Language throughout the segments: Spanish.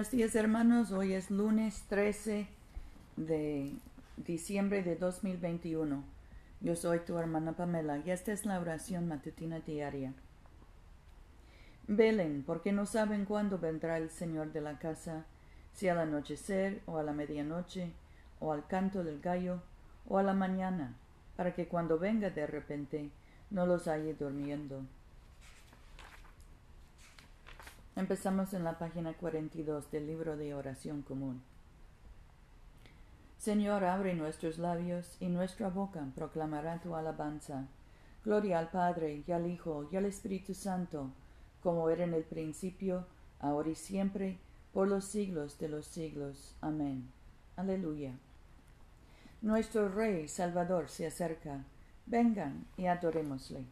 Buenos días hermanos, hoy es lunes 13 de diciembre de 2021. Yo soy tu hermana Pamela y esta es la oración matutina diaria. Velen, porque no saben cuándo vendrá el Señor de la casa, si al anochecer o a la medianoche, o al canto del gallo, o a la mañana, para que cuando venga de repente no los halle durmiendo. Empezamos en la página 42 del libro de oración común. Señor, abre nuestros labios y nuestra boca proclamará tu alabanza. Gloria al Padre y al Hijo y al Espíritu Santo, como era en el principio, ahora y siempre, por los siglos de los siglos. Amén. Aleluya. Nuestro Rey Salvador se acerca. Vengan y adorémosle.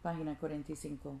Página 45.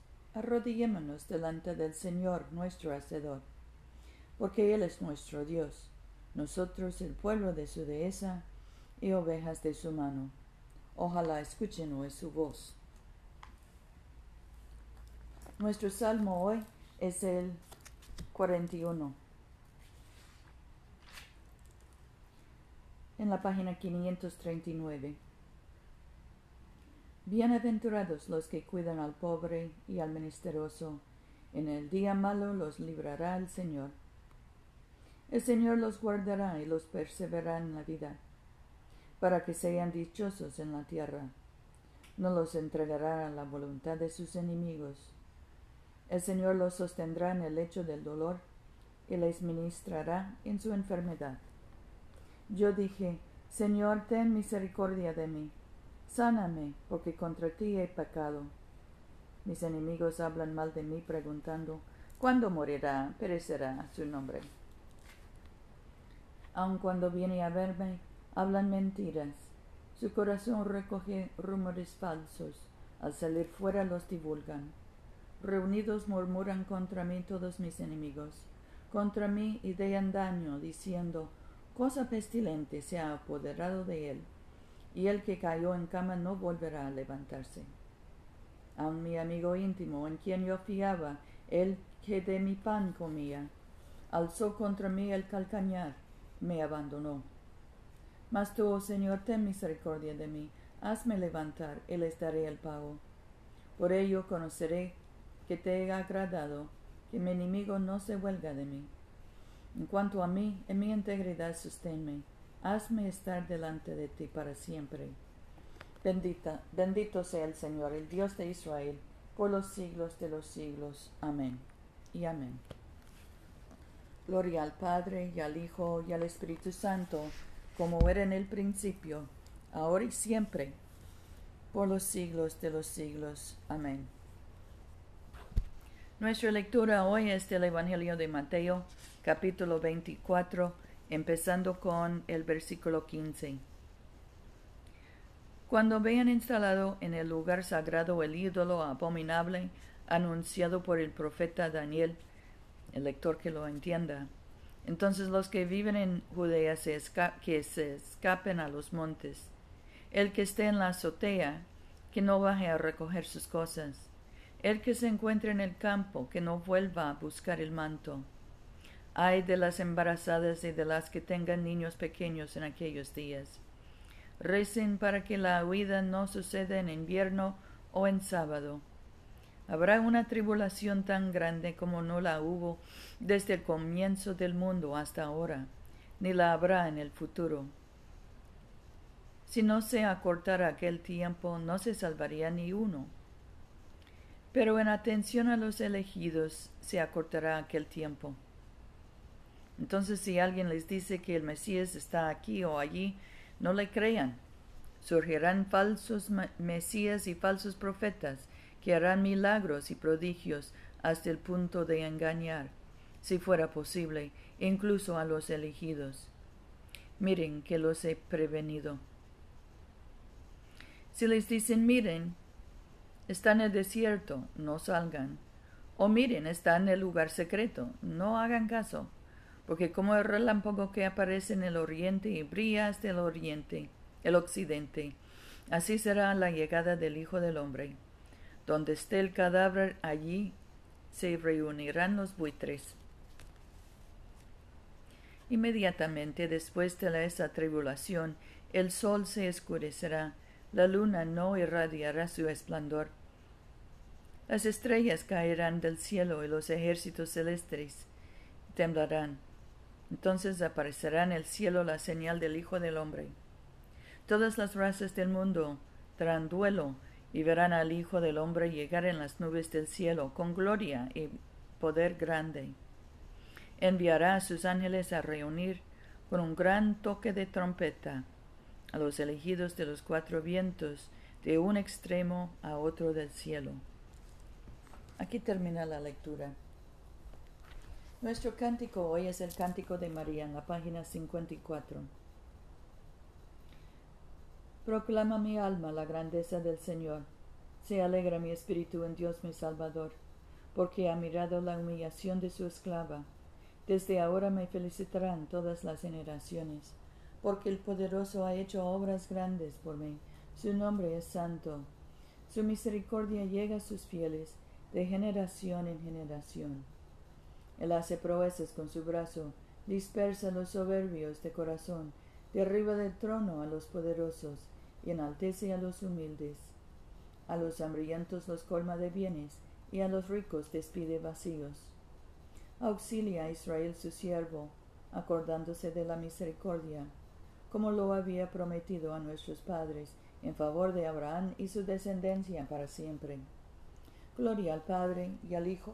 arrodillémonos delante del Señor nuestro Hacedor, porque Él es nuestro Dios, nosotros el pueblo de su dehesa y ovejas de su mano. Ojalá escuchen su voz. Nuestro salmo hoy es el 41. En la página 539. Bienaventurados los que cuidan al pobre y al menesteroso. En el día malo los librará el Señor. El Señor los guardará y los perseverará en la vida, para que sean dichosos en la tierra. No los entregará a la voluntad de sus enemigos. El Señor los sostendrá en el lecho del dolor y les ministrará en su enfermedad. Yo dije, Señor, ten misericordia de mí Sáname, porque contra ti he pecado. Mis enemigos hablan mal de mí preguntando, ¿cuándo morirá, perecerá su nombre? Aun cuando viene a verme, hablan mentiras. Su corazón recoge rumores falsos. Al salir fuera los divulgan. Reunidos murmuran contra mí todos mis enemigos. Contra mí idean daño, diciendo, cosa pestilente se ha apoderado de él y el que cayó en cama no volverá a levantarse. A mi amigo íntimo, en quien yo fiaba, el que de mi pan comía, alzó contra mí el calcañar, me abandonó. Mas tú, oh Señor, ten misericordia de mí, hazme levantar y les daré el pago. Por ello conoceré que te he agradado, que mi enemigo no se huelga de mí. En cuanto a mí, en mi integridad sosténme hazme estar delante de ti para siempre. Bendita, bendito sea el Señor, el Dios de Israel, por los siglos de los siglos. Amén. Y amén. Gloria al Padre y al Hijo y al Espíritu Santo, como era en el principio, ahora y siempre, por los siglos de los siglos. Amén. Nuestra lectura hoy es del Evangelio de Mateo, capítulo 24 empezando con el versículo 15. Cuando vean instalado en el lugar sagrado el ídolo abominable anunciado por el profeta Daniel, el lector que lo entienda, entonces los que viven en Judea que se escapen a los montes. El que esté en la azotea, que no baje a recoger sus cosas. El que se encuentre en el campo, que no vuelva a buscar el manto Ay de las embarazadas y de las que tengan niños pequeños en aquellos días. Recen para que la huida no suceda en invierno o en sábado. Habrá una tribulación tan grande como no la hubo desde el comienzo del mundo hasta ahora, ni la habrá en el futuro. Si no se acortara aquel tiempo, no se salvaría ni uno. Pero en atención a los elegidos se acortará aquel tiempo. Entonces si alguien les dice que el Mesías está aquí o allí, no le crean. Surgirán falsos Mesías y falsos profetas que harán milagros y prodigios hasta el punto de engañar, si fuera posible, incluso a los elegidos. Miren que los he prevenido. Si les dicen, miren, está en el desierto, no salgan. O miren, está en el lugar secreto, no hagan caso, porque como el relámpago que aparece en el oriente y brilla hasta el oriente, el occidente, así será la llegada del Hijo del Hombre. Donde esté el cadáver, allí se reunirán los buitres. Inmediatamente después de esa tribulación, el sol se escurecerá, la luna no irradiará su esplendor. Las estrellas caerán del cielo y los ejércitos celestes temblarán. Entonces aparecerá en el cielo la señal del Hijo del Hombre. Todas las razas del mundo darán duelo y verán al Hijo del Hombre llegar en las nubes del cielo con gloria y poder grande enviará a sus ángeles a reunir con un gran toque de trompeta a los elegidos de los cuatro vientos de un extremo a otro del cielo. Aquí termina la lectura. Nuestro cántico hoy es el cántico de María en la página 54. Proclama mi alma la grandeza del Señor. Se alegra mi espíritu en Dios mi Salvador, porque ha mirado la humillación de su esclava desde ahora me felicitarán todas las generaciones, porque el poderoso ha hecho obras grandes por mí. Su nombre es santo. Su misericordia llega a sus fieles de generación en generación. Él hace proezas con su brazo, dispersa a los soberbios de corazón, derriba del trono a los poderosos y enaltece a los humildes. A los hambrientos los colma de bienes y a los ricos despide vacíos auxilia a Israel su siervo, acordándose de la misericordia, como lo había prometido a nuestros padres, en favor de Abraham y su descendencia para siempre. Gloria al Padre y al Hijo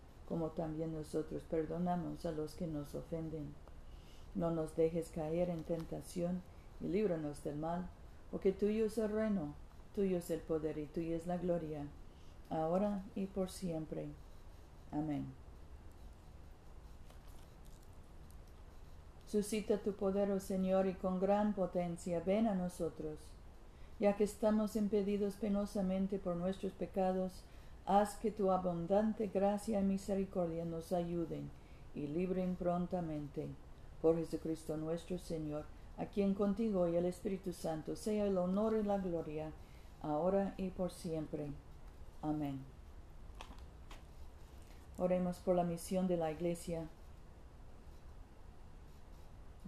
como también nosotros perdonamos a los que nos ofenden. No nos dejes caer en tentación y líbranos del mal, porque tuyo es el reino, tuyo es el poder y tuya es la gloria, ahora y por siempre. Amén. Suscita tu poder, oh Señor, y con gran potencia ven a nosotros. Ya que estamos impedidos penosamente por nuestros pecados, haz que tu abundante gracia y misericordia nos ayuden y libren prontamente. Por Jesucristo nuestro Señor, a quien contigo y el Espíritu Santo sea el honor y la gloria, ahora y por siempre. Amén. Oremos por la misión de la Iglesia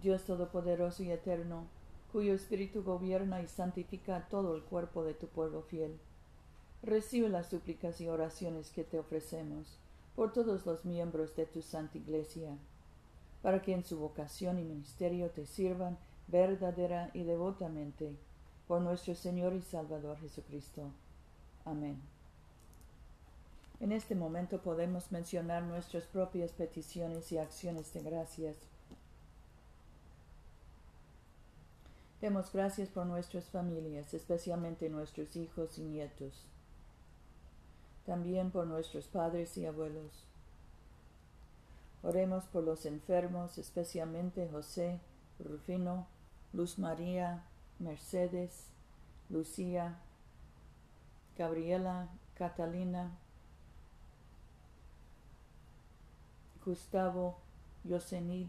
Dios Todopoderoso y Eterno, cuyo Espíritu gobierna y santifica todo el cuerpo de tu pueblo fiel. Recibe las súplicas y oraciones que te ofrecemos por todos los miembros de tu Santa Iglesia, para que en su vocación y ministerio te sirvan verdadera y devotamente por nuestro Señor y Salvador Jesucristo. Amén. En este momento podemos mencionar nuestras propias peticiones y acciones de gracias Demos gracias por nuestras familias, especialmente nuestros hijos y nietos. También por nuestros padres y abuelos. Oremos por los enfermos, especialmente José, Rufino, Luz María, Mercedes, Lucía, Gabriela, Catalina, Gustavo, Yosenid,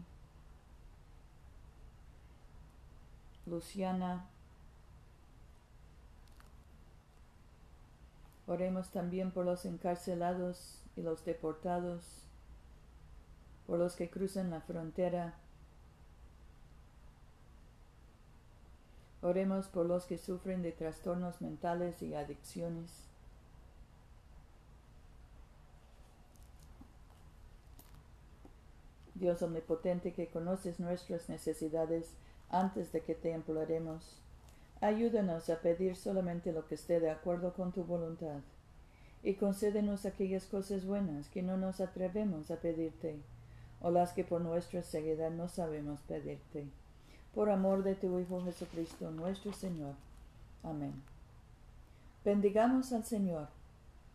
Luciana. Oremos también por los encarcelados y los deportados, por los que cruzan la frontera. Oremos por los que sufren de trastornos mentales y adicciones. Dios omnipotente que conoces nuestras necesidades antes de que te imploremos, ayúdanos a pedir solamente lo que esté de acuerdo con tu voluntad, y concédenos aquellas cosas buenas que no nos atrevemos a pedirte, o las que por nuestra ceguedad no sabemos pedirte. Por amor de tu Hijo Jesucristo, nuestro Señor. Amén. Bendigamos al Señor.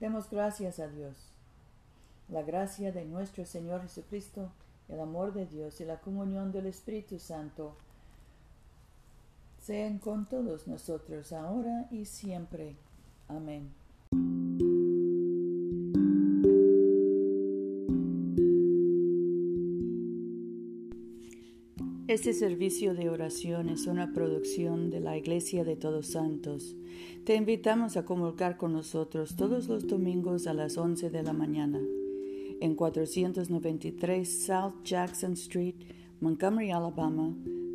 Demos gracias a Dios. La gracia de nuestro Señor Jesucristo, el amor de Dios y la comunión del Espíritu Santo sean con todos nosotros ahora y siempre. Amén. Este servicio de oración es una producción de la Iglesia de Todos Santos. Te invitamos a comulgar con nosotros todos los domingos a las 11 de la mañana en 493 South Jackson Street, Montgomery, Alabama